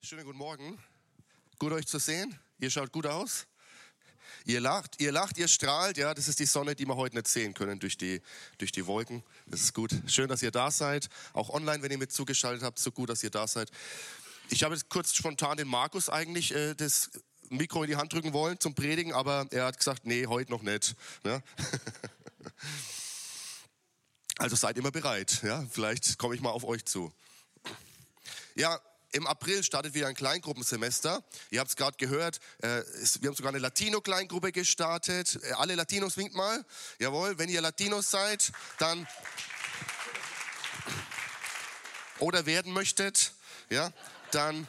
Schönen guten Morgen. Gut euch zu sehen. Ihr schaut gut aus. Ihr lacht, ihr lacht, ihr strahlt. Ja, das ist die Sonne, die wir heute nicht sehen können durch die, durch die Wolken. Das ist gut. Schön, dass ihr da seid. Auch online, wenn ihr mit zugeschaltet habt, so gut, dass ihr da seid. Ich habe jetzt kurz spontan den Markus eigentlich äh, das Mikro in die Hand drücken wollen zum Predigen, aber er hat gesagt, nee, heute noch nicht. Ne? Also seid immer bereit. Ja, vielleicht komme ich mal auf euch zu. Ja, im April startet wieder ein Kleingruppensemester. Ihr habt es gerade gehört, äh, wir haben sogar eine Latino-Kleingruppe gestartet. Äh, alle Latinos winkt mal. Jawohl, wenn ihr Latinos seid, dann oder werden möchtet, ja, dann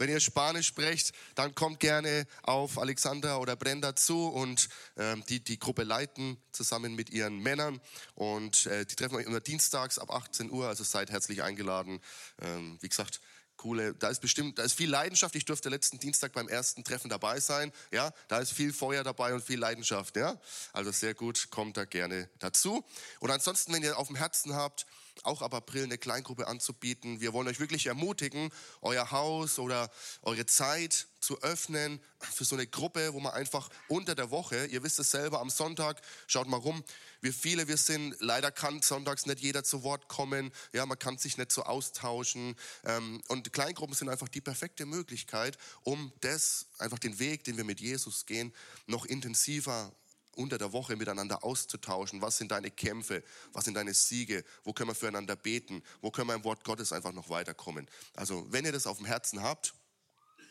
wenn ihr Spanisch sprecht, dann kommt gerne auf Alexander oder Brenda zu und ähm, die die Gruppe leiten zusammen mit ihren Männern. Und äh, die treffen wir immer dienstags ab 18 Uhr, also seid herzlich eingeladen. Ähm, wie gesagt, coole, da ist bestimmt, da ist viel Leidenschaft. Ich durfte letzten Dienstag beim ersten Treffen dabei sein. Ja, da ist viel Feuer dabei und viel Leidenschaft. Ja, also sehr gut, kommt da gerne dazu. Und ansonsten, wenn ihr auf dem Herzen habt, auch ab April eine Kleingruppe anzubieten. Wir wollen euch wirklich ermutigen, euer Haus oder eure Zeit zu öffnen für so eine Gruppe, wo man einfach unter der Woche, ihr wisst es selber, am Sonntag, schaut mal rum, wie viele wir sind. Leider kann sonntags nicht jeder zu Wort kommen. Ja, man kann sich nicht so austauschen. Ähm, und Kleingruppen sind einfach die perfekte Möglichkeit, um das, einfach den Weg, den wir mit Jesus gehen, noch intensiver unter der Woche miteinander auszutauschen. Was sind deine Kämpfe? Was sind deine Siege? Wo können wir füreinander beten? Wo können wir im Wort Gottes einfach noch weiterkommen? Also, wenn ihr das auf dem Herzen habt,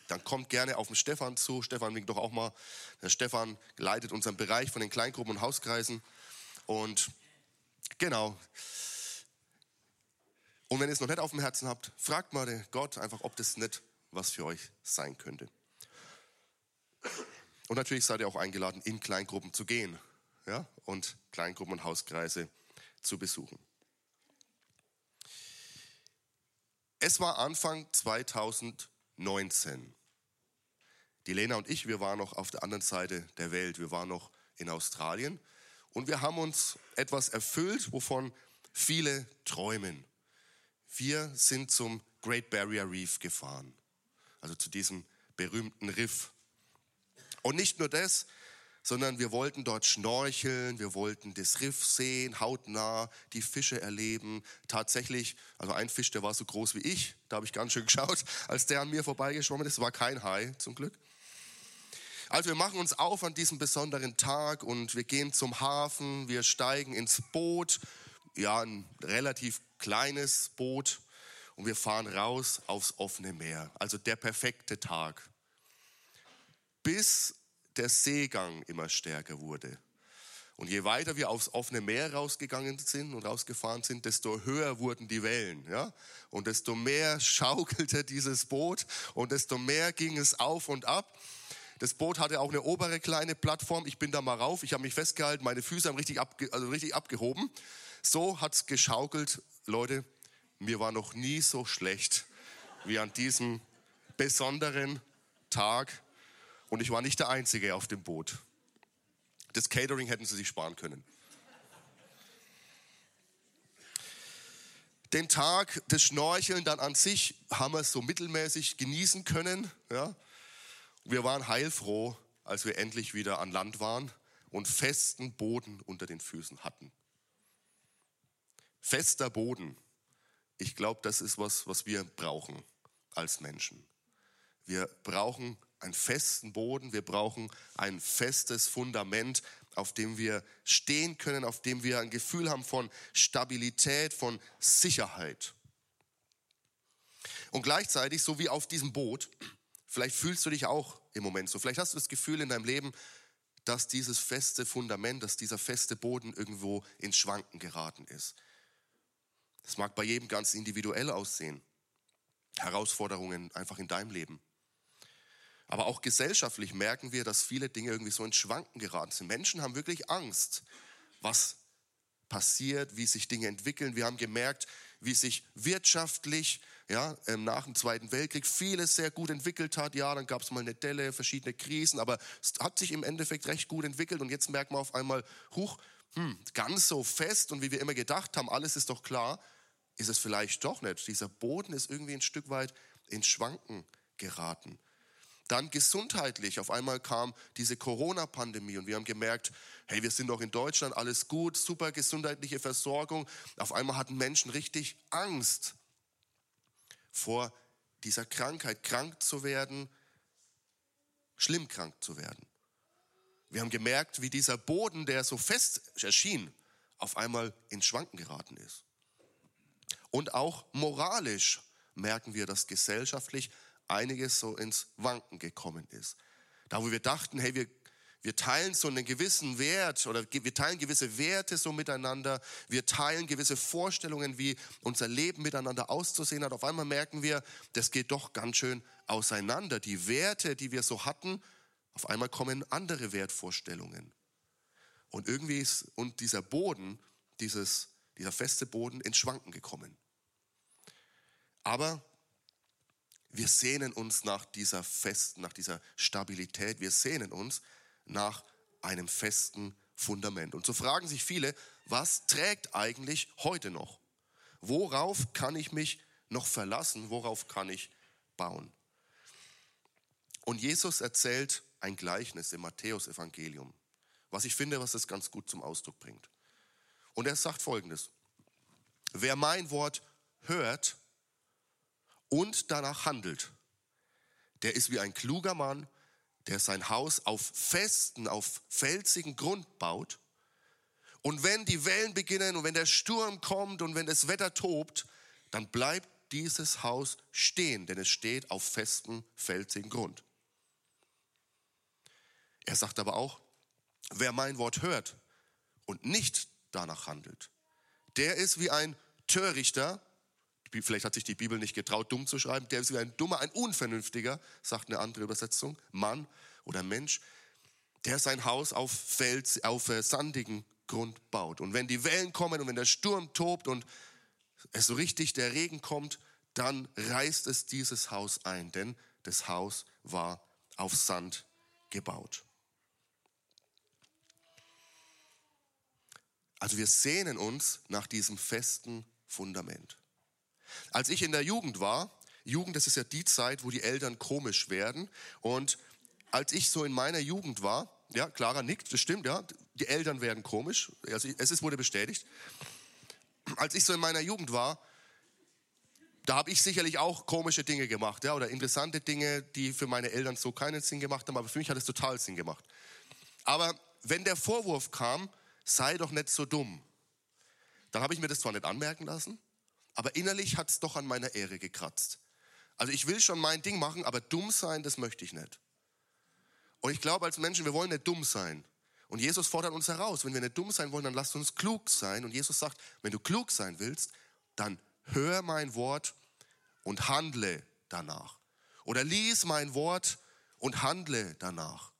dann kommt gerne auf den Stefan zu. Stefan winkt doch auch mal. Der Stefan leitet unseren Bereich von den Kleingruppen und Hauskreisen. Und genau. Und wenn ihr es noch nicht auf dem Herzen habt, fragt mal Gott einfach, ob das nicht was für euch sein könnte. Und natürlich seid ihr auch eingeladen, in Kleingruppen zu gehen ja, und Kleingruppen und Hauskreise zu besuchen. Es war Anfang 2019. Die Lena und ich, wir waren noch auf der anderen Seite der Welt. Wir waren noch in Australien und wir haben uns etwas erfüllt, wovon viele träumen. Wir sind zum Great Barrier Reef gefahren, also zu diesem berühmten Riff und nicht nur das, sondern wir wollten dort schnorcheln, wir wollten das Riff sehen, hautnah die Fische erleben. Tatsächlich, also ein Fisch, der war so groß wie ich, da habe ich ganz schön geschaut, als der an mir vorbeigeschwommen ist, war kein Hai zum Glück. Also wir machen uns auf an diesem besonderen Tag und wir gehen zum Hafen, wir steigen ins Boot, ja ein relativ kleines Boot und wir fahren raus aufs offene Meer. Also der perfekte Tag bis der Seegang immer stärker wurde. Und je weiter wir aufs offene Meer rausgegangen sind und rausgefahren sind, desto höher wurden die Wellen, ja? Und desto mehr schaukelte dieses Boot und desto mehr ging es auf und ab. Das Boot hatte auch eine obere kleine Plattform. Ich bin da mal rauf, ich habe mich festgehalten, meine Füße haben richtig, abge also richtig abgehoben. So hat's geschaukelt. Leute, mir war noch nie so schlecht wie an diesem besonderen Tag und ich war nicht der Einzige auf dem Boot. Das Catering hätten sie sich sparen können. Den Tag des Schnorcheln dann an sich haben wir so mittelmäßig genießen können. Ja. Wir waren heilfroh, als wir endlich wieder an Land waren und festen Boden unter den Füßen hatten. Fester Boden. Ich glaube, das ist was, was wir brauchen als Menschen. Wir brauchen einen festen Boden, wir brauchen ein festes Fundament, auf dem wir stehen können, auf dem wir ein Gefühl haben von Stabilität, von Sicherheit. Und gleichzeitig, so wie auf diesem Boot, vielleicht fühlst du dich auch im Moment so, vielleicht hast du das Gefühl in deinem Leben, dass dieses feste Fundament, dass dieser feste Boden irgendwo ins Schwanken geraten ist. Das mag bei jedem ganz individuell aussehen. Herausforderungen einfach in deinem Leben. Aber auch gesellschaftlich merken wir, dass viele Dinge irgendwie so ins Schwanken geraten sind. Menschen haben wirklich Angst, was passiert, wie sich Dinge entwickeln. Wir haben gemerkt, wie sich wirtschaftlich ja, ähm, nach dem Zweiten Weltkrieg vieles sehr gut entwickelt hat. Ja, dann gab es mal eine Delle, verschiedene Krisen, aber es hat sich im Endeffekt recht gut entwickelt. Und jetzt merkt man auf einmal, huch, hm, ganz so fest und wie wir immer gedacht haben, alles ist doch klar, ist es vielleicht doch nicht. Dieser Boden ist irgendwie ein Stück weit ins Schwanken geraten. Dann gesundheitlich. Auf einmal kam diese Corona-Pandemie und wir haben gemerkt, hey, wir sind doch in Deutschland, alles gut, super gesundheitliche Versorgung. Auf einmal hatten Menschen richtig Angst vor dieser Krankheit, krank zu werden, schlimm krank zu werden. Wir haben gemerkt, wie dieser Boden, der so fest erschien, auf einmal ins Schwanken geraten ist. Und auch moralisch merken wir, dass gesellschaftlich einiges so ins Wanken gekommen ist. Da, wo wir dachten, hey, wir, wir teilen so einen gewissen Wert oder wir teilen gewisse Werte so miteinander, wir teilen gewisse Vorstellungen, wie unser Leben miteinander auszusehen hat. Auf einmal merken wir, das geht doch ganz schön auseinander. Die Werte, die wir so hatten, auf einmal kommen andere Wertvorstellungen. Und irgendwie ist und dieser Boden, dieses, dieser feste Boden ins Schwanken gekommen. Aber wir sehnen uns nach dieser festen, nach dieser Stabilität. Wir sehnen uns nach einem festen Fundament. Und so fragen sich viele, was trägt eigentlich heute noch? Worauf kann ich mich noch verlassen? Worauf kann ich bauen? Und Jesus erzählt ein Gleichnis im Matthäusevangelium, was ich finde, was das ganz gut zum Ausdruck bringt. Und er sagt folgendes: Wer mein Wort hört und danach handelt, der ist wie ein kluger Mann, der sein Haus auf festen, auf felsigen Grund baut. Und wenn die Wellen beginnen und wenn der Sturm kommt und wenn das Wetter tobt, dann bleibt dieses Haus stehen, denn es steht auf festem, felsigen Grund. Er sagt aber auch, wer mein Wort hört und nicht danach handelt, der ist wie ein Törichter, vielleicht hat sich die Bibel nicht getraut, dumm zu schreiben, der ist wie ein dummer, ein unvernünftiger, sagt eine andere Übersetzung, Mann oder Mensch, der sein Haus auf Fels, auf äh, sandigen Grund baut. Und wenn die Wellen kommen und wenn der Sturm tobt und es so richtig der Regen kommt, dann reißt es dieses Haus ein, denn das Haus war auf Sand gebaut. Also wir sehnen uns nach diesem festen Fundament. Als ich in der Jugend war, Jugend, das ist ja die Zeit, wo die Eltern komisch werden. Und als ich so in meiner Jugend war, ja, Clara nickt, das stimmt, ja, die Eltern werden komisch. Also es ist, wurde bestätigt. Als ich so in meiner Jugend war, da habe ich sicherlich auch komische Dinge gemacht, ja, oder interessante Dinge, die für meine Eltern so keinen Sinn gemacht haben, aber für mich hat es total Sinn gemacht. Aber wenn der Vorwurf kam, sei doch nicht so dumm. Dann habe ich mir das zwar nicht anmerken lassen, aber innerlich hat es doch an meiner Ehre gekratzt. Also ich will schon mein Ding machen, aber dumm sein, das möchte ich nicht. Und ich glaube als Menschen, wir wollen nicht dumm sein. Und Jesus fordert uns heraus, wenn wir nicht dumm sein wollen, dann lasst uns klug sein. Und Jesus sagt, wenn du klug sein willst, dann hör mein Wort und handle danach. Oder lies mein Wort und handle danach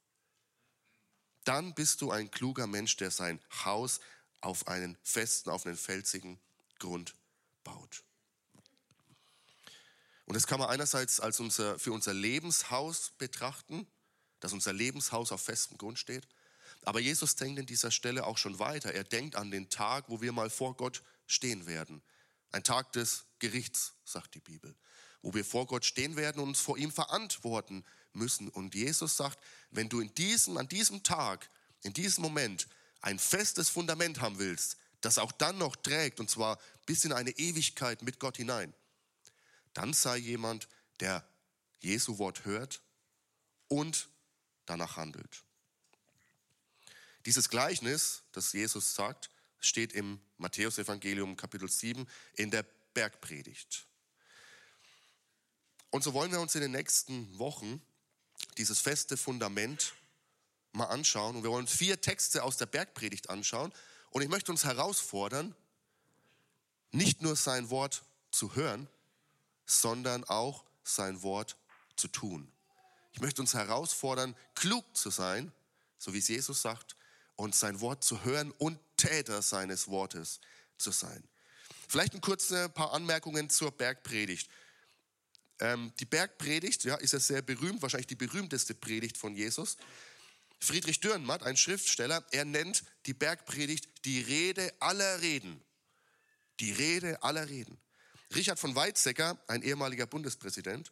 dann bist du ein kluger Mensch, der sein Haus auf einen festen, auf einen felsigen Grund baut. Und das kann man einerseits als unser, für unser Lebenshaus betrachten, dass unser Lebenshaus auf festem Grund steht. Aber Jesus denkt in dieser Stelle auch schon weiter. Er denkt an den Tag, wo wir mal vor Gott stehen werden. Ein Tag des Gerichts, sagt die Bibel, wo wir vor Gott stehen werden und uns vor ihm verantworten müssen. Und Jesus sagt, wenn du in diesem, an diesem Tag, in diesem Moment ein festes Fundament haben willst, das auch dann noch trägt, und zwar bis in eine Ewigkeit mit Gott hinein, dann sei jemand, der Jesu Wort hört und danach handelt. Dieses Gleichnis, das Jesus sagt, steht im Matthäusevangelium Kapitel 7 in der Bergpredigt. Und so wollen wir uns in den nächsten Wochen dieses feste Fundament mal anschauen. Und wir wollen vier Texte aus der Bergpredigt anschauen. Und ich möchte uns herausfordern, nicht nur sein Wort zu hören, sondern auch sein Wort zu tun. Ich möchte uns herausfordern, klug zu sein, so wie es Jesus sagt, und sein Wort zu hören und Täter seines Wortes zu sein. Vielleicht ein kurze paar Anmerkungen zur Bergpredigt. Ähm, die Bergpredigt ja, ist ja sehr berühmt, wahrscheinlich die berühmteste Predigt von Jesus. Friedrich Dürrenmatt, ein Schriftsteller, er nennt die Bergpredigt die Rede aller Reden. Die Rede aller Reden. Richard von Weizsäcker, ein ehemaliger Bundespräsident,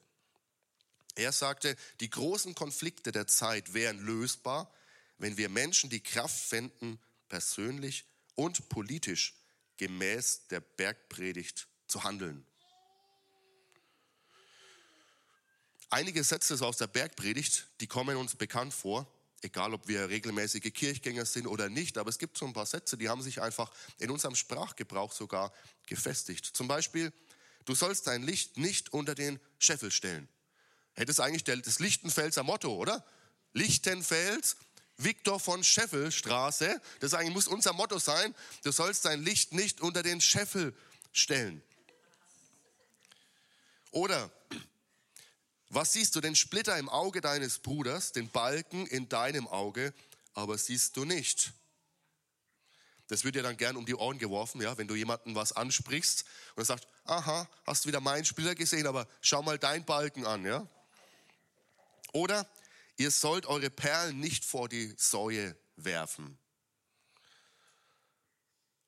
Er sagte, die großen Konflikte der Zeit wären lösbar, wenn wir Menschen die Kraft fänden, persönlich und politisch gemäß der Bergpredigt zu handeln. Einige Sätze aus der Bergpredigt, die kommen uns bekannt vor, egal ob wir regelmäßige Kirchgänger sind oder nicht, aber es gibt so ein paar Sätze, die haben sich einfach in unserem Sprachgebrauch sogar gefestigt. Zum Beispiel, du sollst dein Licht nicht unter den Scheffel stellen. Hätte eigentlich das Lichtenfelser Motto, oder? Lichtenfels, Viktor von Scheffelstraße. Das eigentlich muss unser Motto sein. Du sollst dein Licht nicht unter den Scheffel stellen. Oder was siehst du? Den Splitter im Auge deines Bruders, den Balken in deinem Auge, aber siehst du nicht. Das wird dir dann gern um die Ohren geworfen, ja, wenn du jemanden was ansprichst und er sagt, aha, hast du wieder meinen Splitter gesehen, aber schau mal deinen Balken an, ja. Oder ihr sollt eure Perlen nicht vor die Säue werfen.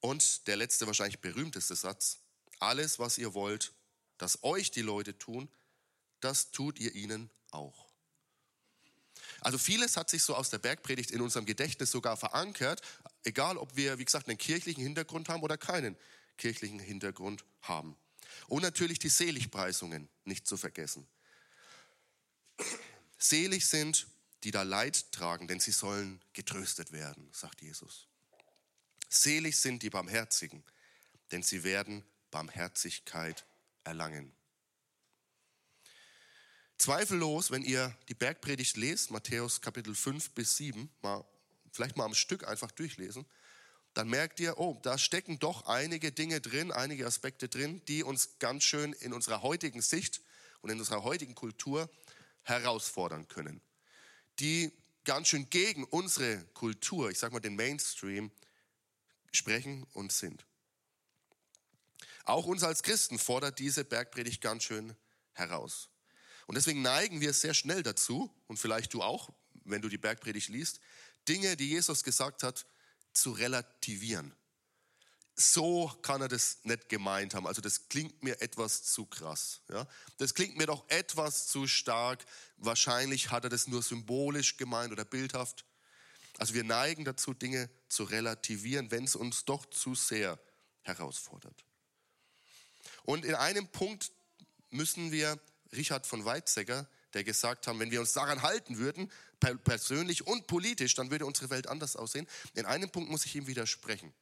Und der letzte, wahrscheinlich berühmteste Satz, alles, was ihr wollt, dass euch die Leute tun, das tut ihr ihnen auch. Also vieles hat sich so aus der Bergpredigt in unserem Gedächtnis sogar verankert, egal ob wir, wie gesagt, einen kirchlichen Hintergrund haben oder keinen kirchlichen Hintergrund haben. Und natürlich die Seligpreisungen nicht zu vergessen. Selig sind, die da Leid tragen, denn sie sollen getröstet werden, sagt Jesus. Selig sind die Barmherzigen, denn sie werden Barmherzigkeit erlangen. Zweifellos, wenn ihr die Bergpredigt lest, Matthäus Kapitel 5 bis 7, mal, vielleicht mal am Stück einfach durchlesen, dann merkt ihr, oh, da stecken doch einige Dinge drin, einige Aspekte drin, die uns ganz schön in unserer heutigen Sicht und in unserer heutigen Kultur herausfordern können. Die ganz schön gegen unsere Kultur, ich sage mal den Mainstream, sprechen und sind. Auch uns als Christen fordert diese Bergpredigt ganz schön heraus. Und deswegen neigen wir sehr schnell dazu, und vielleicht du auch, wenn du die Bergpredigt liest, Dinge, die Jesus gesagt hat, zu relativieren. So kann er das nicht gemeint haben. Also das klingt mir etwas zu krass. Ja? Das klingt mir doch etwas zu stark. Wahrscheinlich hat er das nur symbolisch gemeint oder bildhaft. Also wir neigen dazu, Dinge zu relativieren, wenn es uns doch zu sehr herausfordert. Und in einem Punkt müssen wir Richard von Weizsäcker, der gesagt haben, wenn wir uns daran halten würden, persönlich und politisch, dann würde unsere Welt anders aussehen. In einem Punkt muss ich ihm widersprechen.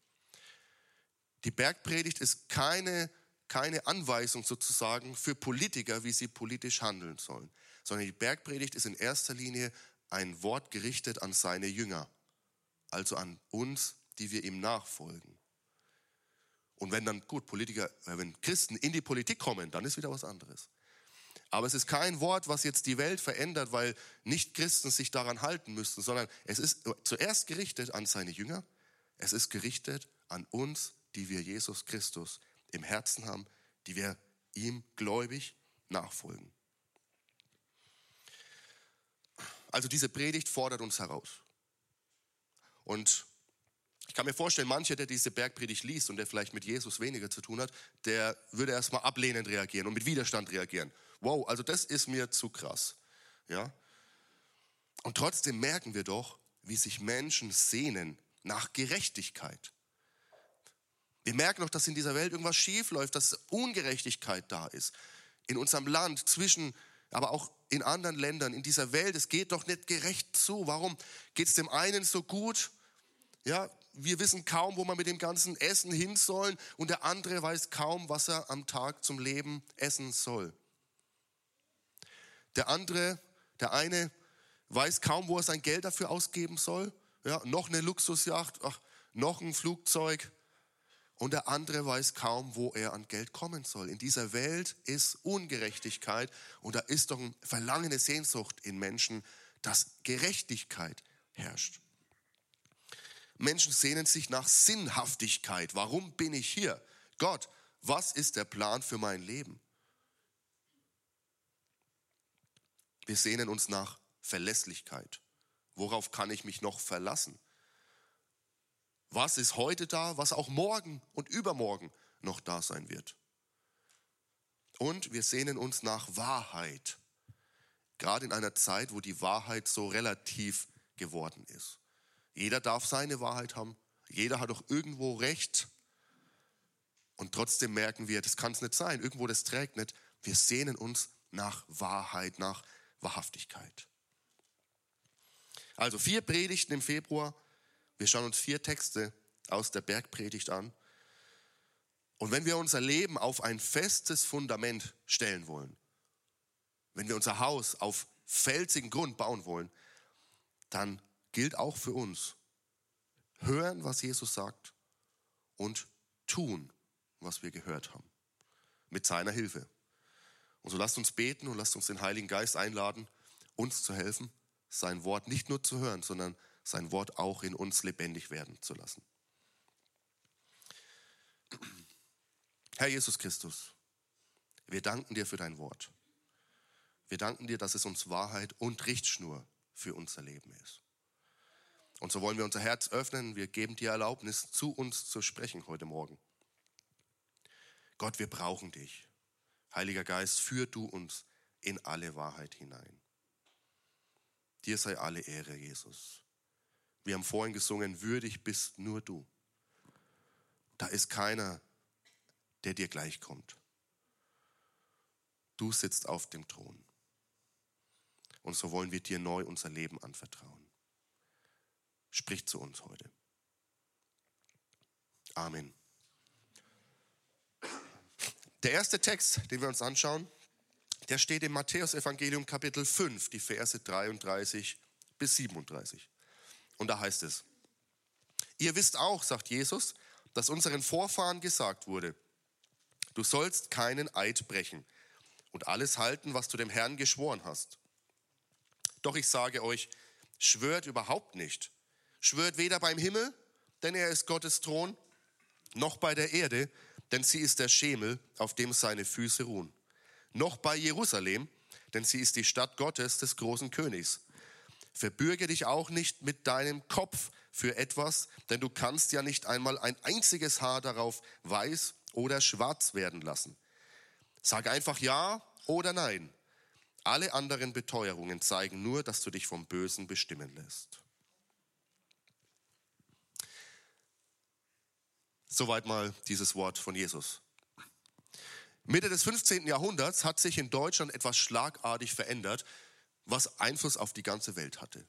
Die Bergpredigt ist keine, keine Anweisung sozusagen für Politiker, wie sie politisch handeln sollen, sondern die Bergpredigt ist in erster Linie ein Wort gerichtet an seine Jünger, also an uns, die wir ihm nachfolgen. Und wenn dann, gut, Politiker, äh, wenn Christen in die Politik kommen, dann ist wieder was anderes. Aber es ist kein Wort, was jetzt die Welt verändert, weil Nicht-Christen sich daran halten müssten, sondern es ist zuerst gerichtet an seine Jünger, es ist gerichtet an uns, die wir Jesus Christus im Herzen haben, die wir ihm gläubig nachfolgen. Also diese Predigt fordert uns heraus. Und ich kann mir vorstellen, mancher, der diese Bergpredigt liest und der vielleicht mit Jesus weniger zu tun hat, der würde erstmal ablehnend reagieren und mit Widerstand reagieren wow, also das ist mir zu krass. Ja? Und trotzdem merken wir doch, wie sich Menschen sehnen nach Gerechtigkeit. Wir merken doch, dass in dieser Welt irgendwas schief läuft, dass Ungerechtigkeit da ist. In unserem Land, zwischen, aber auch in anderen Ländern, in dieser Welt. Es geht doch nicht gerecht zu. Warum geht es dem einen so gut? Ja, wir wissen kaum, wo wir mit dem ganzen Essen hin sollen und der andere weiß kaum, was er am Tag zum Leben essen soll. Der andere, der eine weiß kaum, wo er sein Geld dafür ausgeben soll. Ja, noch eine Luxusjacht, ach, noch ein Flugzeug. Und der andere weiß kaum, wo er an Geld kommen soll. In dieser Welt ist Ungerechtigkeit und da ist doch eine verlangende Sehnsucht in Menschen, dass Gerechtigkeit herrscht. Menschen sehnen sich nach Sinnhaftigkeit. Warum bin ich hier? Gott, was ist der Plan für mein Leben? Wir sehnen uns nach Verlässlichkeit. Worauf kann ich mich noch verlassen? Was ist heute da, was auch morgen und übermorgen noch da sein wird? Und wir sehnen uns nach Wahrheit. Gerade in einer Zeit, wo die Wahrheit so relativ geworden ist. Jeder darf seine Wahrheit haben. Jeder hat auch irgendwo Recht. Und trotzdem merken wir, das kann es nicht sein. Irgendwo das trägt nicht. Wir sehnen uns nach Wahrheit, nach Wahrhaftigkeit. Also vier Predigten im Februar. Wir schauen uns vier Texte aus der Bergpredigt an. Und wenn wir unser Leben auf ein festes Fundament stellen wollen, wenn wir unser Haus auf felsigen Grund bauen wollen, dann gilt auch für uns, hören, was Jesus sagt und tun, was wir gehört haben. Mit seiner Hilfe. Und so lasst uns beten und lasst uns den Heiligen Geist einladen, uns zu helfen, sein Wort nicht nur zu hören, sondern sein Wort auch in uns lebendig werden zu lassen. Herr Jesus Christus, wir danken dir für dein Wort. Wir danken dir, dass es uns Wahrheit und Richtschnur für unser Leben ist. Und so wollen wir unser Herz öffnen. Wir geben dir Erlaubnis, zu uns zu sprechen heute Morgen. Gott, wir brauchen dich. Heiliger Geist, führ du uns in alle Wahrheit hinein. Dir sei alle Ehre, Jesus. Wir haben vorhin gesungen, würdig bist nur du. Da ist keiner, der dir gleichkommt. Du sitzt auf dem Thron. Und so wollen wir dir neu unser Leben anvertrauen. Sprich zu uns heute. Amen. Der erste Text, den wir uns anschauen, der steht im Matthäusevangelium Kapitel 5, die Verse 33 bis 37. Und da heißt es, ihr wisst auch, sagt Jesus, dass unseren Vorfahren gesagt wurde, du sollst keinen Eid brechen und alles halten, was du dem Herrn geschworen hast. Doch ich sage euch, schwört überhaupt nicht. Schwört weder beim Himmel, denn er ist Gottes Thron, noch bei der Erde, denn sie ist der Schemel, auf dem seine Füße ruhen. Noch bei Jerusalem, denn sie ist die Stadt Gottes des großen Königs. Verbürge dich auch nicht mit deinem Kopf für etwas, denn du kannst ja nicht einmal ein einziges Haar darauf weiß oder schwarz werden lassen. Sag einfach ja oder nein. Alle anderen Beteuerungen zeigen nur, dass du dich vom Bösen bestimmen lässt. Soweit mal dieses Wort von Jesus. Mitte des 15. Jahrhunderts hat sich in Deutschland etwas schlagartig verändert, was Einfluss auf die ganze Welt hatte.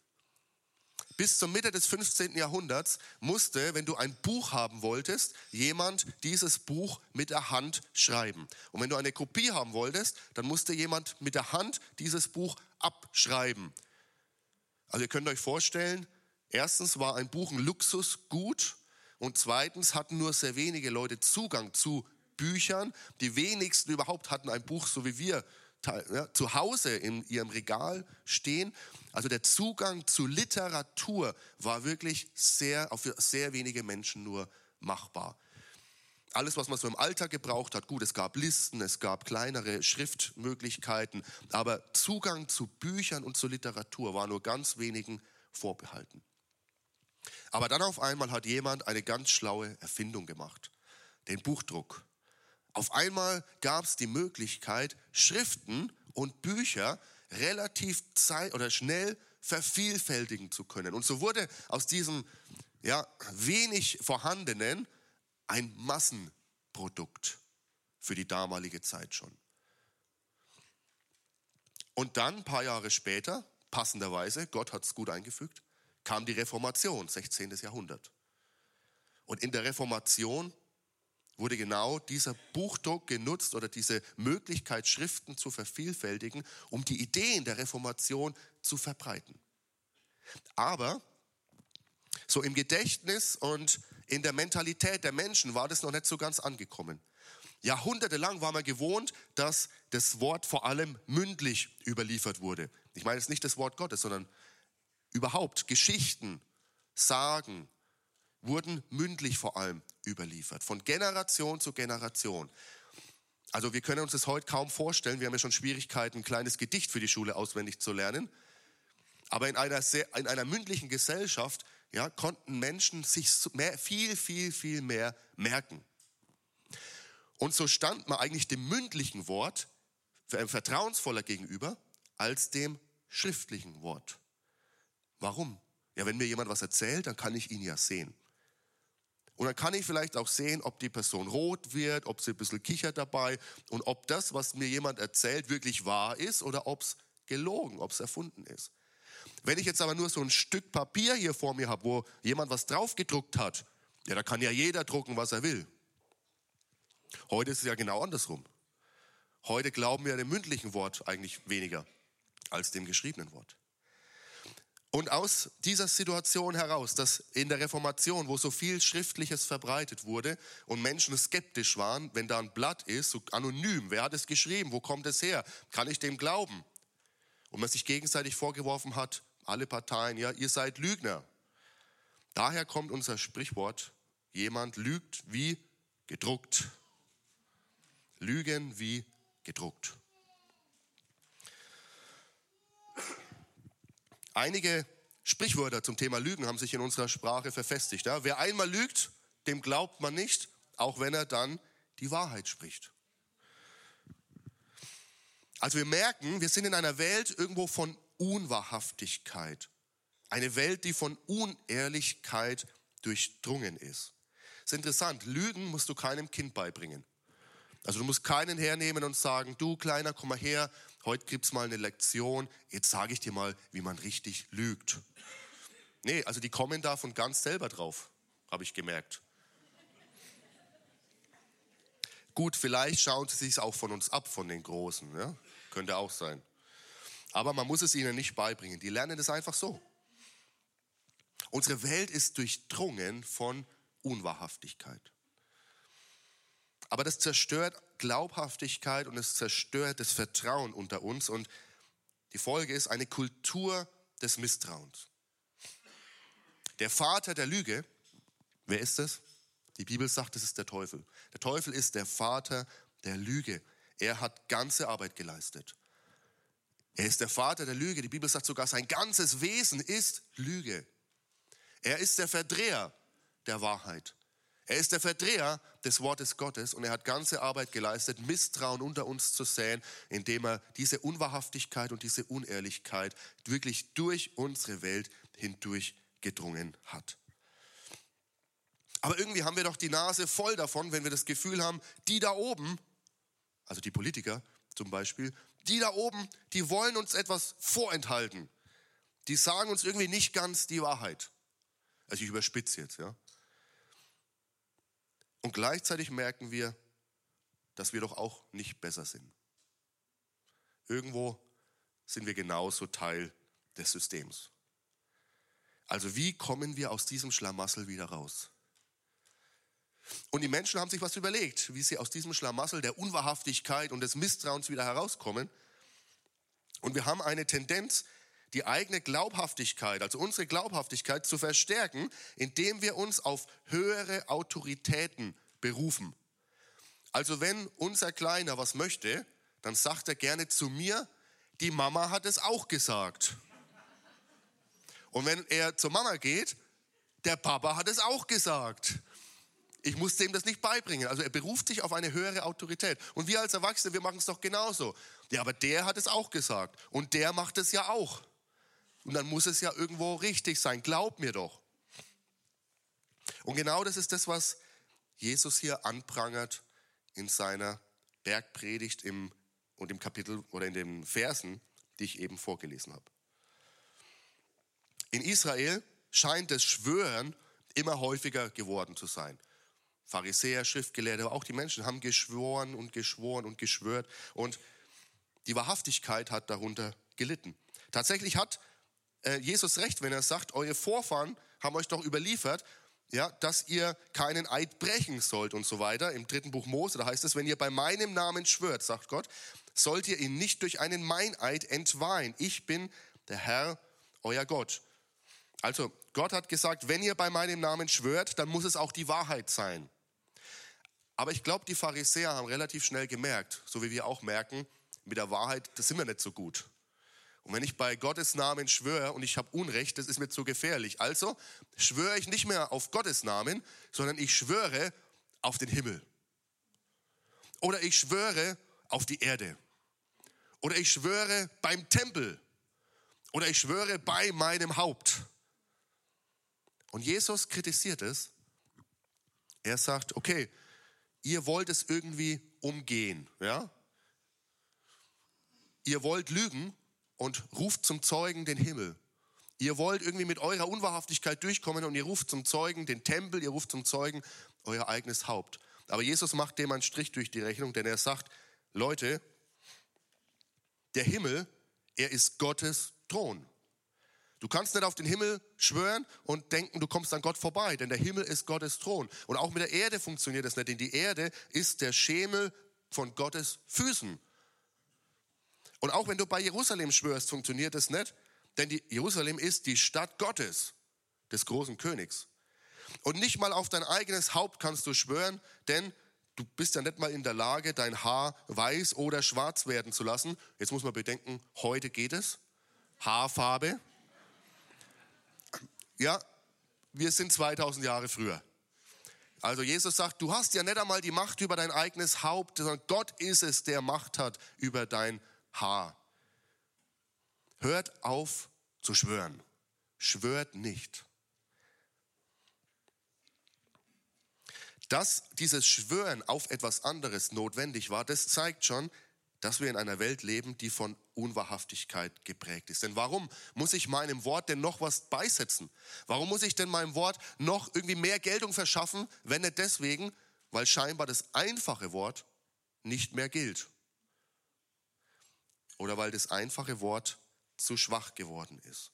Bis zur Mitte des 15. Jahrhunderts musste, wenn du ein Buch haben wolltest, jemand dieses Buch mit der Hand schreiben. Und wenn du eine Kopie haben wolltest, dann musste jemand mit der Hand dieses Buch abschreiben. Also ihr könnt euch vorstellen, erstens war ein Buch ein Luxusgut und zweitens hatten nur sehr wenige Leute Zugang zu Büchern. Die wenigsten überhaupt hatten ein Buch, so wie wir ja, zu Hause in ihrem Regal stehen. Also der Zugang zu Literatur war wirklich sehr, auf sehr wenige Menschen nur machbar. Alles, was man so im Alltag gebraucht hat, gut, es gab Listen, es gab kleinere Schriftmöglichkeiten, aber Zugang zu Büchern und zu Literatur war nur ganz wenigen vorbehalten. Aber dann auf einmal hat jemand eine ganz schlaue Erfindung gemacht, den Buchdruck. Auf einmal gab es die Möglichkeit, Schriften und Bücher relativ zeit oder schnell vervielfältigen zu können. Und so wurde aus diesem ja, wenig vorhandenen ein Massenprodukt für die damalige Zeit schon. Und dann, ein paar Jahre später, passenderweise, Gott hat es gut eingefügt, kam die Reformation, 16. Jahrhundert. Und in der Reformation wurde genau dieser Buchdruck genutzt oder diese Möglichkeit, Schriften zu vervielfältigen, um die Ideen der Reformation zu verbreiten. Aber so im Gedächtnis und in der Mentalität der Menschen war das noch nicht so ganz angekommen. Jahrhundertelang war man gewohnt, dass das Wort vor allem mündlich überliefert wurde. Ich meine jetzt nicht das Wort Gottes, sondern überhaupt Geschichten, Sagen, wurden mündlich vor allem überliefert, von Generation zu Generation. Also wir können uns das heute kaum vorstellen. Wir haben ja schon Schwierigkeiten, ein kleines Gedicht für die Schule auswendig zu lernen. Aber in einer, sehr, in einer mündlichen Gesellschaft ja, konnten Menschen sich mehr, viel, viel, viel mehr merken. Und so stand man eigentlich dem mündlichen Wort vertrauensvoller gegenüber als dem schriftlichen Wort. Warum? Ja, wenn mir jemand was erzählt, dann kann ich ihn ja sehen. Und dann kann ich vielleicht auch sehen, ob die Person rot wird, ob sie ein bisschen kichert dabei und ob das, was mir jemand erzählt, wirklich wahr ist oder ob es gelogen, ob es erfunden ist. Wenn ich jetzt aber nur so ein Stück Papier hier vor mir habe, wo jemand was draufgedruckt hat, ja, da kann ja jeder drucken, was er will. Heute ist es ja genau andersrum. Heute glauben wir dem mündlichen Wort eigentlich weniger als dem geschriebenen Wort. Und aus dieser Situation heraus, dass in der Reformation, wo so viel Schriftliches verbreitet wurde und Menschen skeptisch waren, wenn da ein Blatt ist, so anonym, wer hat es geschrieben, wo kommt es her, kann ich dem glauben? Und man sich gegenseitig vorgeworfen hat, alle Parteien, ja, ihr seid Lügner. Daher kommt unser Sprichwort, jemand lügt wie gedruckt. Lügen wie gedruckt. Einige Sprichwörter zum Thema Lügen haben sich in unserer Sprache verfestigt. Ja? Wer einmal lügt, dem glaubt man nicht, auch wenn er dann die Wahrheit spricht. Also wir merken, wir sind in einer Welt irgendwo von Unwahrhaftigkeit. Eine Welt, die von Unehrlichkeit durchdrungen ist. Das ist interessant, Lügen musst du keinem Kind beibringen. Also du musst keinen hernehmen und sagen, du Kleiner, komm mal her, heute gibt es mal eine Lektion, jetzt sage ich dir mal, wie man richtig lügt. Nee, also die kommen da von ganz selber drauf, habe ich gemerkt. Gut, vielleicht schauen sie sich auch von uns ab, von den Großen. Ja? Könnte auch sein. Aber man muss es ihnen nicht beibringen. Die lernen es einfach so. Unsere Welt ist durchdrungen von Unwahrhaftigkeit. Aber das zerstört Glaubhaftigkeit und es zerstört das Vertrauen unter uns. Und die Folge ist eine Kultur des Misstrauens. Der Vater der Lüge, wer ist das? Die Bibel sagt, es ist der Teufel. Der Teufel ist der Vater der Lüge. Er hat ganze Arbeit geleistet. Er ist der Vater der Lüge. Die Bibel sagt sogar, sein ganzes Wesen ist Lüge. Er ist der Verdreher der Wahrheit. Er ist der Verdreher des Wortes Gottes und er hat ganze Arbeit geleistet, Misstrauen unter uns zu säen, indem er diese Unwahrhaftigkeit und diese Unehrlichkeit wirklich durch unsere Welt hindurch gedrungen hat. Aber irgendwie haben wir doch die Nase voll davon, wenn wir das Gefühl haben, die da oben, also die Politiker zum Beispiel, die da oben, die wollen uns etwas vorenthalten. Die sagen uns irgendwie nicht ganz die Wahrheit. Also ich überspitze jetzt, ja. Und gleichzeitig merken wir, dass wir doch auch nicht besser sind. Irgendwo sind wir genauso Teil des Systems. Also wie kommen wir aus diesem Schlamassel wieder raus? Und die Menschen haben sich was überlegt, wie sie aus diesem Schlamassel der Unwahrhaftigkeit und des Misstrauens wieder herauskommen. Und wir haben eine Tendenz, die eigene Glaubhaftigkeit, also unsere Glaubhaftigkeit zu verstärken, indem wir uns auf höhere Autoritäten berufen. Also wenn unser Kleiner was möchte, dann sagt er gerne zu mir, die Mama hat es auch gesagt. Und wenn er zur Mama geht, der Papa hat es auch gesagt. Ich muss dem das nicht beibringen. Also er beruft sich auf eine höhere Autorität. Und wir als Erwachsene, wir machen es doch genauso. Ja, aber der hat es auch gesagt. Und der macht es ja auch. Und dann muss es ja irgendwo richtig sein. Glaub mir doch. Und genau das ist das, was Jesus hier anprangert in seiner Bergpredigt im, und im Kapitel oder in den Versen, die ich eben vorgelesen habe. In Israel scheint das Schwören immer häufiger geworden zu sein. Pharisäer, Schriftgelehrte, aber auch die Menschen haben geschworen und geschworen und geschwört und die Wahrhaftigkeit hat darunter gelitten. Tatsächlich hat äh, Jesus recht, wenn er sagt, eure Vorfahren haben euch doch überliefert, ja, dass ihr keinen Eid brechen sollt und so weiter. Im dritten Buch Mose, da heißt es, wenn ihr bei meinem Namen schwört, sagt Gott, sollt ihr ihn nicht durch einen Meineid entweihen. Ich bin der Herr, euer Gott. Also, Gott hat gesagt, wenn ihr bei meinem Namen schwört, dann muss es auch die Wahrheit sein. Aber ich glaube, die Pharisäer haben relativ schnell gemerkt, so wie wir auch merken, mit der Wahrheit, das sind wir nicht so gut. Und wenn ich bei Gottes Namen schwöre und ich habe Unrecht, das ist mir zu gefährlich. Also schwöre ich nicht mehr auf Gottes Namen, sondern ich schwöre auf den Himmel. Oder ich schwöre auf die Erde. Oder ich schwöre beim Tempel. Oder ich schwöre bei meinem Haupt. Und Jesus kritisiert es. Er sagt, okay, ihr wollt es irgendwie umgehen, ja? Ihr wollt lügen und ruft zum Zeugen den Himmel. Ihr wollt irgendwie mit eurer Unwahrhaftigkeit durchkommen und ihr ruft zum Zeugen den Tempel, ihr ruft zum Zeugen euer eigenes Haupt. Aber Jesus macht dem einen Strich durch die Rechnung, denn er sagt, Leute, der Himmel, er ist Gottes Thron. Du kannst nicht auf den Himmel schwören und denken, du kommst an Gott vorbei, denn der Himmel ist Gottes Thron. Und auch mit der Erde funktioniert das nicht, denn die Erde ist der Schemel von Gottes Füßen. Und auch wenn du bei Jerusalem schwörst, funktioniert das nicht, denn die Jerusalem ist die Stadt Gottes, des großen Königs. Und nicht mal auf dein eigenes Haupt kannst du schwören, denn du bist ja nicht mal in der Lage, dein Haar weiß oder schwarz werden zu lassen. Jetzt muss man bedenken, heute geht es. Haarfarbe. Ja, wir sind 2000 Jahre früher. Also Jesus sagt, du hast ja nicht einmal die Macht über dein eigenes Haupt, sondern Gott ist es, der Macht hat über dein Haar. Hört auf zu schwören. Schwört nicht. Dass dieses Schwören auf etwas anderes notwendig war, das zeigt schon, dass wir in einer Welt leben, die von Unwahrhaftigkeit geprägt ist. Denn warum muss ich meinem Wort denn noch was beisetzen? Warum muss ich denn meinem Wort noch irgendwie mehr Geltung verschaffen, wenn nicht deswegen, weil scheinbar das einfache Wort nicht mehr gilt? Oder weil das einfache Wort zu schwach geworden ist.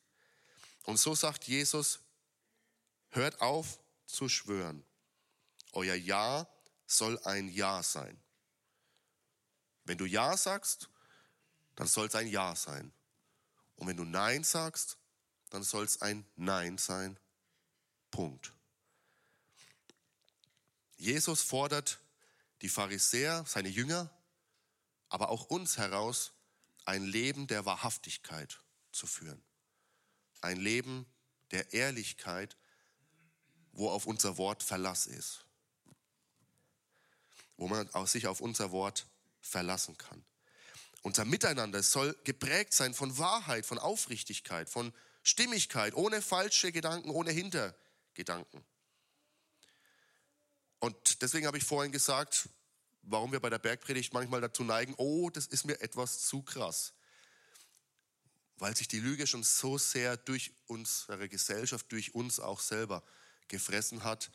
Und so sagt Jesus, hört auf zu schwören. Euer Ja soll ein Ja sein. Wenn du Ja sagst, dann soll es ein Ja sein. Und wenn du Nein sagst, dann soll es ein Nein sein. Punkt. Jesus fordert die Pharisäer, seine Jünger, aber auch uns heraus, ein Leben der Wahrhaftigkeit zu führen. Ein Leben der Ehrlichkeit, wo auf unser Wort Verlass ist. Wo man sich auf unser Wort verlassen kann. Unser Miteinander soll geprägt sein von Wahrheit, von Aufrichtigkeit, von Stimmigkeit, ohne falsche Gedanken, ohne Hintergedanken. Und deswegen habe ich vorhin gesagt, warum wir bei der Bergpredigt manchmal dazu neigen, oh, das ist mir etwas zu krass. Weil sich die Lüge schon so sehr durch unsere Gesellschaft, durch uns auch selber gefressen hat,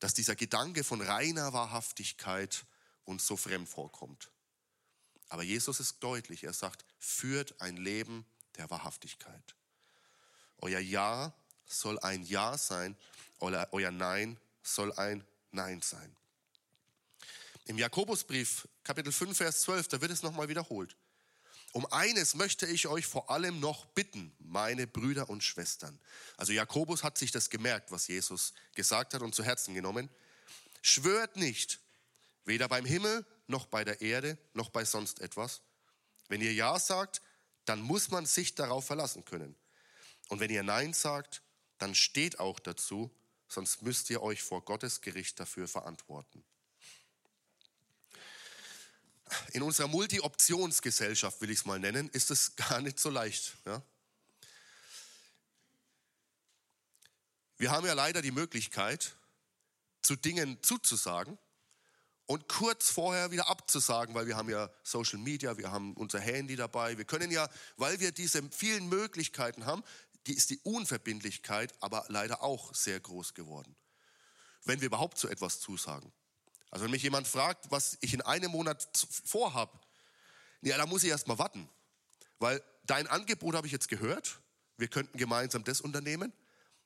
dass dieser Gedanke von reiner Wahrhaftigkeit uns so fremd vorkommt. Aber Jesus ist deutlich, er sagt, führt ein Leben der Wahrhaftigkeit. Euer Ja soll ein Ja sein, euer Nein soll ein Nein sein. Im Jakobusbrief, Kapitel 5, Vers 12, da wird es nochmal wiederholt. Um eines möchte ich euch vor allem noch bitten, meine Brüder und Schwestern. Also Jakobus hat sich das gemerkt, was Jesus gesagt hat und zu Herzen genommen. Schwört nicht, weder beim Himmel noch bei der Erde noch bei sonst etwas. Wenn ihr Ja sagt, dann muss man sich darauf verlassen können. Und wenn ihr Nein sagt, dann steht auch dazu, sonst müsst ihr euch vor Gottes Gericht dafür verantworten in unserer Multi-Optionsgesellschaft, will ich es mal nennen, ist es gar nicht so leicht. Ja? Wir haben ja leider die Möglichkeit, zu Dingen zuzusagen und kurz vorher wieder abzusagen, weil wir haben ja Social Media, wir haben unser Handy dabei. Wir können ja, weil wir diese vielen Möglichkeiten haben, die ist die Unverbindlichkeit aber leider auch sehr groß geworden. Wenn wir überhaupt zu etwas zusagen. Also wenn mich jemand fragt, was ich in einem Monat vorhabe, ja, da muss ich erst mal warten. Weil dein Angebot habe ich jetzt gehört. Wir könnten gemeinsam das unternehmen.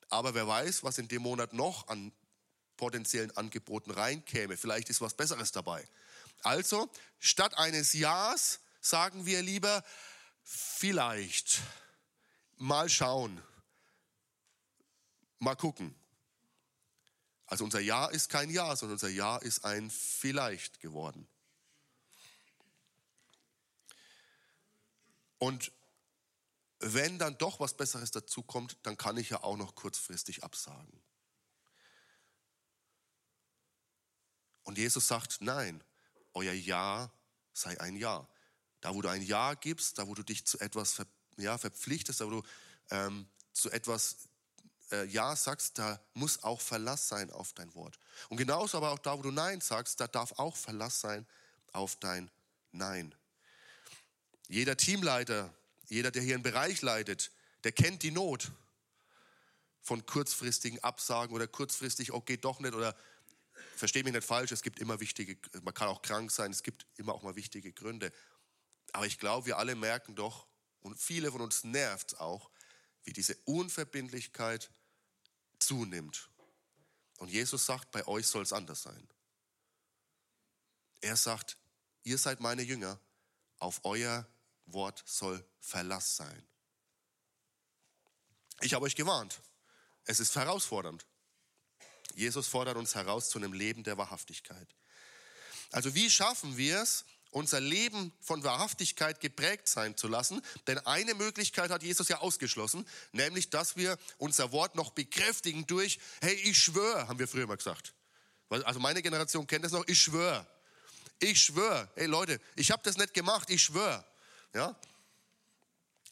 Aber wer weiß, was in dem Monat noch an potenziellen Angeboten reinkäme. Vielleicht ist was Besseres dabei. Also, statt eines Ja's sagen wir lieber vielleicht. Mal schauen. Mal gucken. Also unser Ja ist kein Ja, sondern unser Ja ist ein Vielleicht geworden. Und wenn dann doch was Besseres dazukommt, dann kann ich ja auch noch kurzfristig absagen. Und Jesus sagt, nein, euer Ja sei ein Ja. Da, wo du ein Ja gibst, da, wo du dich zu etwas ja, verpflichtest, aber du ähm, zu etwas äh, Ja sagst, da muss auch Verlass sein auf dein Wort. Und genauso aber auch da, wo du Nein sagst, da darf auch Verlass sein auf dein Nein. Jeder Teamleiter, jeder, der hier einen Bereich leitet, der kennt die Not von kurzfristigen Absagen oder kurzfristig, oh, geht doch nicht oder verstehe mich nicht falsch, es gibt immer wichtige, man kann auch krank sein, es gibt immer auch mal wichtige Gründe. Aber ich glaube, wir alle merken doch, und viele von uns nervt auch, wie diese Unverbindlichkeit zunimmt. Und Jesus sagt, bei euch soll es anders sein. Er sagt, ihr seid meine Jünger, auf euer Wort soll Verlass sein. Ich habe euch gewarnt. Es ist herausfordernd. Jesus fordert uns heraus zu einem Leben der Wahrhaftigkeit. Also wie schaffen wir es, unser Leben von Wahrhaftigkeit geprägt sein zu lassen? Denn eine Möglichkeit hat Jesus ja ausgeschlossen, nämlich dass wir unser Wort noch bekräftigen durch, hey, ich schwöre, haben wir früher mal gesagt. Also meine Generation kennt das noch, ich schwöre. Ich schwöre. Hey Leute, ich habe das nicht gemacht, ich schwöre. Ja?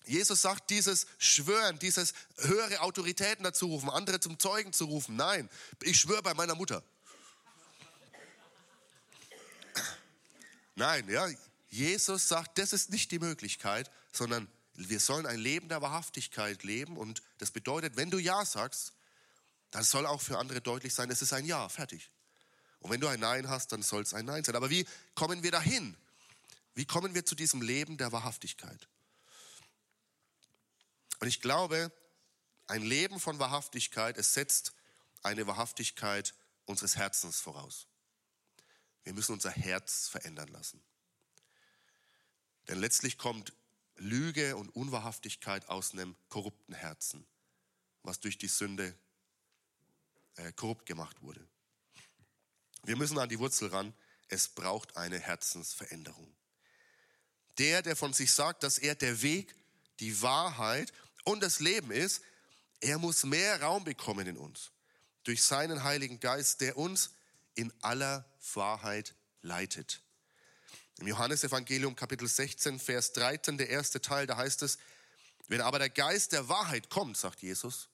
Jesus sagt, dieses Schwören, dieses höhere Autoritäten dazu rufen, andere zum Zeugen zu rufen. Nein, ich schwöre bei meiner Mutter. Nein, ja, Jesus sagt, das ist nicht die Möglichkeit, sondern wir sollen ein Leben der Wahrhaftigkeit leben und das bedeutet, wenn du Ja sagst, dann soll auch für andere deutlich sein, es ist ein Ja, fertig. Und wenn du ein Nein hast, dann soll es ein Nein sein. Aber wie kommen wir dahin? Wie kommen wir zu diesem Leben der Wahrhaftigkeit? Und ich glaube, ein Leben von Wahrhaftigkeit, es setzt eine Wahrhaftigkeit unseres Herzens voraus. Wir müssen unser Herz verändern lassen. Denn letztlich kommt Lüge und Unwahrhaftigkeit aus einem korrupten Herzen, was durch die Sünde äh, korrupt gemacht wurde. Wir müssen an die Wurzel ran. Es braucht eine Herzensveränderung. Der, der von sich sagt, dass er der Weg, die Wahrheit und das Leben ist, er muss mehr Raum bekommen in uns. Durch seinen Heiligen Geist, der uns in aller Wahrheit leitet. Im Johannesevangelium Kapitel 16, Vers 13, der erste Teil, da heißt es, wenn aber der Geist der Wahrheit kommt, sagt Jesus,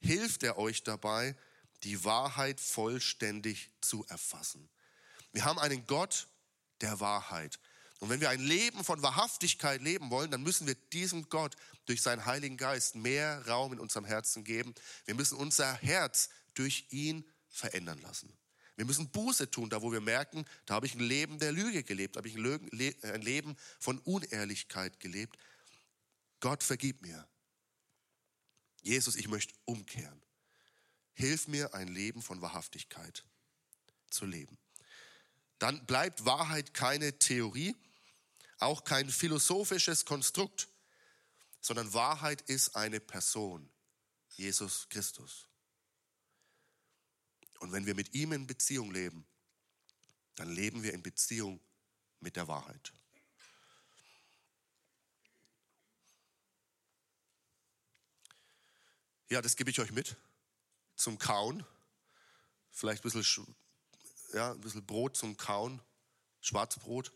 hilft er euch dabei, die Wahrheit vollständig zu erfassen. Wir haben einen Gott der Wahrheit. Und wenn wir ein Leben von Wahrhaftigkeit leben wollen, dann müssen wir diesem Gott durch seinen Heiligen Geist mehr Raum in unserem Herzen geben. Wir müssen unser Herz durch ihn verändern lassen. Wir müssen Buße tun, da wo wir merken, da habe ich ein Leben der Lüge gelebt, habe ich ein Leben von Unehrlichkeit gelebt. Gott vergib mir. Jesus, ich möchte umkehren. Hilf mir, ein Leben von Wahrhaftigkeit zu leben. Dann bleibt Wahrheit keine Theorie, auch kein philosophisches Konstrukt, sondern Wahrheit ist eine Person, Jesus Christus. Und wenn wir mit ihm in Beziehung leben, dann leben wir in Beziehung mit der Wahrheit. Ja, das gebe ich euch mit zum Kauen. Vielleicht ein bisschen, ja, ein bisschen Brot zum Kauen, Schwarzbrot.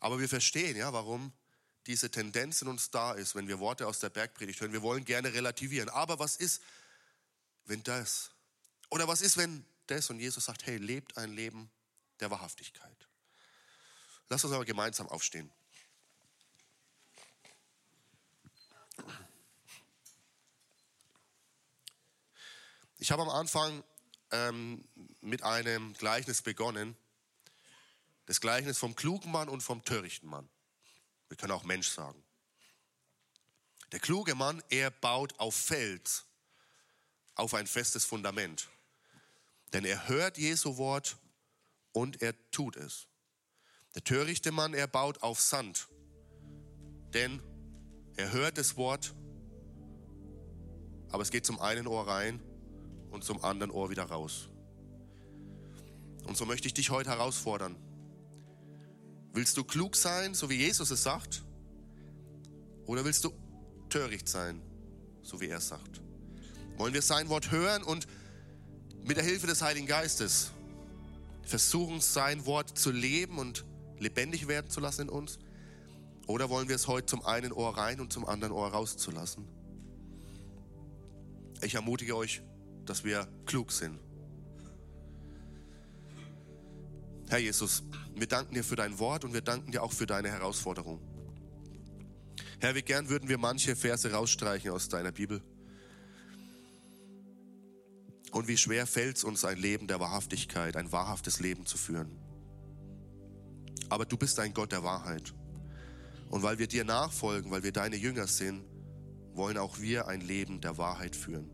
Aber wir verstehen, ja, warum diese Tendenz in uns da ist, wenn wir Worte aus der Bergpredigt hören. Wir wollen gerne relativieren. Aber was ist, wenn das? Oder was ist, wenn das? Und Jesus sagt, hey, lebt ein Leben der Wahrhaftigkeit. Lass uns aber gemeinsam aufstehen. Ich habe am Anfang ähm, mit einem Gleichnis begonnen. Das Gleichnis vom klugen Mann und vom törichten Mann. Wir können auch Mensch sagen. Der kluge Mann, er baut auf Fels, auf ein festes Fundament. Denn er hört Jesu Wort und er tut es. Der törichte Mann, er baut auf Sand. Denn er hört das Wort, aber es geht zum einen Ohr rein und zum anderen Ohr wieder raus. Und so möchte ich dich heute herausfordern. Willst du klug sein, so wie Jesus es sagt? Oder willst du töricht sein, so wie er es sagt? Wollen wir sein Wort hören und mit der Hilfe des Heiligen Geistes versuchen, sein Wort zu leben und lebendig werden zu lassen in uns? Oder wollen wir es heute zum einen Ohr rein und zum anderen Ohr rauszulassen? Ich ermutige euch, dass wir klug sind. Herr Jesus, wir danken dir für dein Wort und wir danken dir auch für deine Herausforderung. Herr, wie gern würden wir manche Verse rausstreichen aus deiner Bibel. Und wie schwer fällt es uns, ein Leben der Wahrhaftigkeit, ein wahrhaftes Leben zu führen. Aber du bist ein Gott der Wahrheit. Und weil wir dir nachfolgen, weil wir deine Jünger sind, wollen auch wir ein Leben der Wahrheit führen.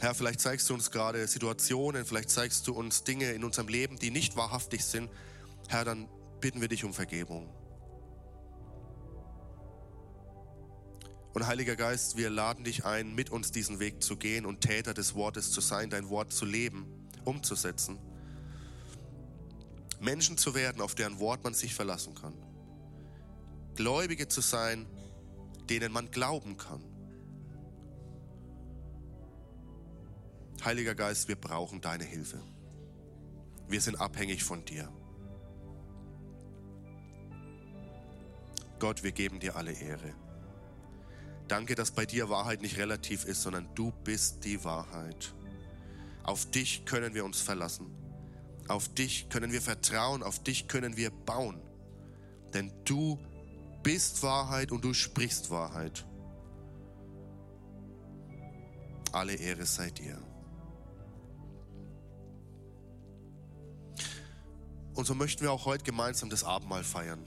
Herr, vielleicht zeigst du uns gerade Situationen, vielleicht zeigst du uns Dinge in unserem Leben, die nicht wahrhaftig sind. Herr, dann bitten wir dich um Vergebung. Und Heiliger Geist, wir laden dich ein, mit uns diesen Weg zu gehen und Täter des Wortes zu sein, dein Wort zu leben, umzusetzen. Menschen zu werden, auf deren Wort man sich verlassen kann. Gläubige zu sein, denen man glauben kann. Heiliger Geist, wir brauchen deine Hilfe. Wir sind abhängig von dir. Gott, wir geben dir alle Ehre. Danke, dass bei dir Wahrheit nicht relativ ist, sondern du bist die Wahrheit. Auf dich können wir uns verlassen. Auf dich können wir vertrauen. Auf dich können wir bauen. Denn du bist Wahrheit und du sprichst Wahrheit. Alle Ehre sei dir. Und so möchten wir auch heute gemeinsam das Abendmahl feiern.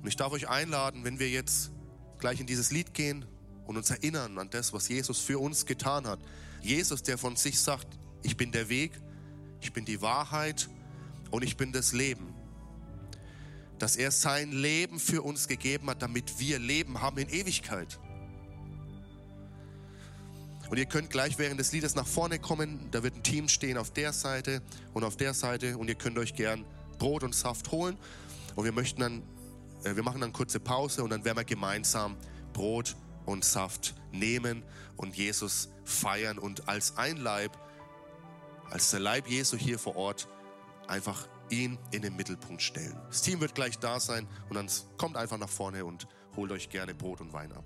Und ich darf euch einladen, wenn wir jetzt gleich in dieses Lied gehen und uns erinnern an das, was Jesus für uns getan hat. Jesus, der von sich sagt, ich bin der Weg, ich bin die Wahrheit und ich bin das Leben. Dass er sein Leben für uns gegeben hat, damit wir Leben haben in Ewigkeit. Und ihr könnt gleich während des Liedes nach vorne kommen. Da wird ein Team stehen auf der Seite und auf der Seite. Und ihr könnt euch gern Brot und Saft holen. Und wir möchten dann, wir machen dann kurze Pause und dann werden wir gemeinsam Brot und Saft nehmen und Jesus feiern und als ein Leib, als der Leib Jesu hier vor Ort einfach ihn in den Mittelpunkt stellen. Das Team wird gleich da sein und dann kommt einfach nach vorne und holt euch gerne Brot und Wein ab.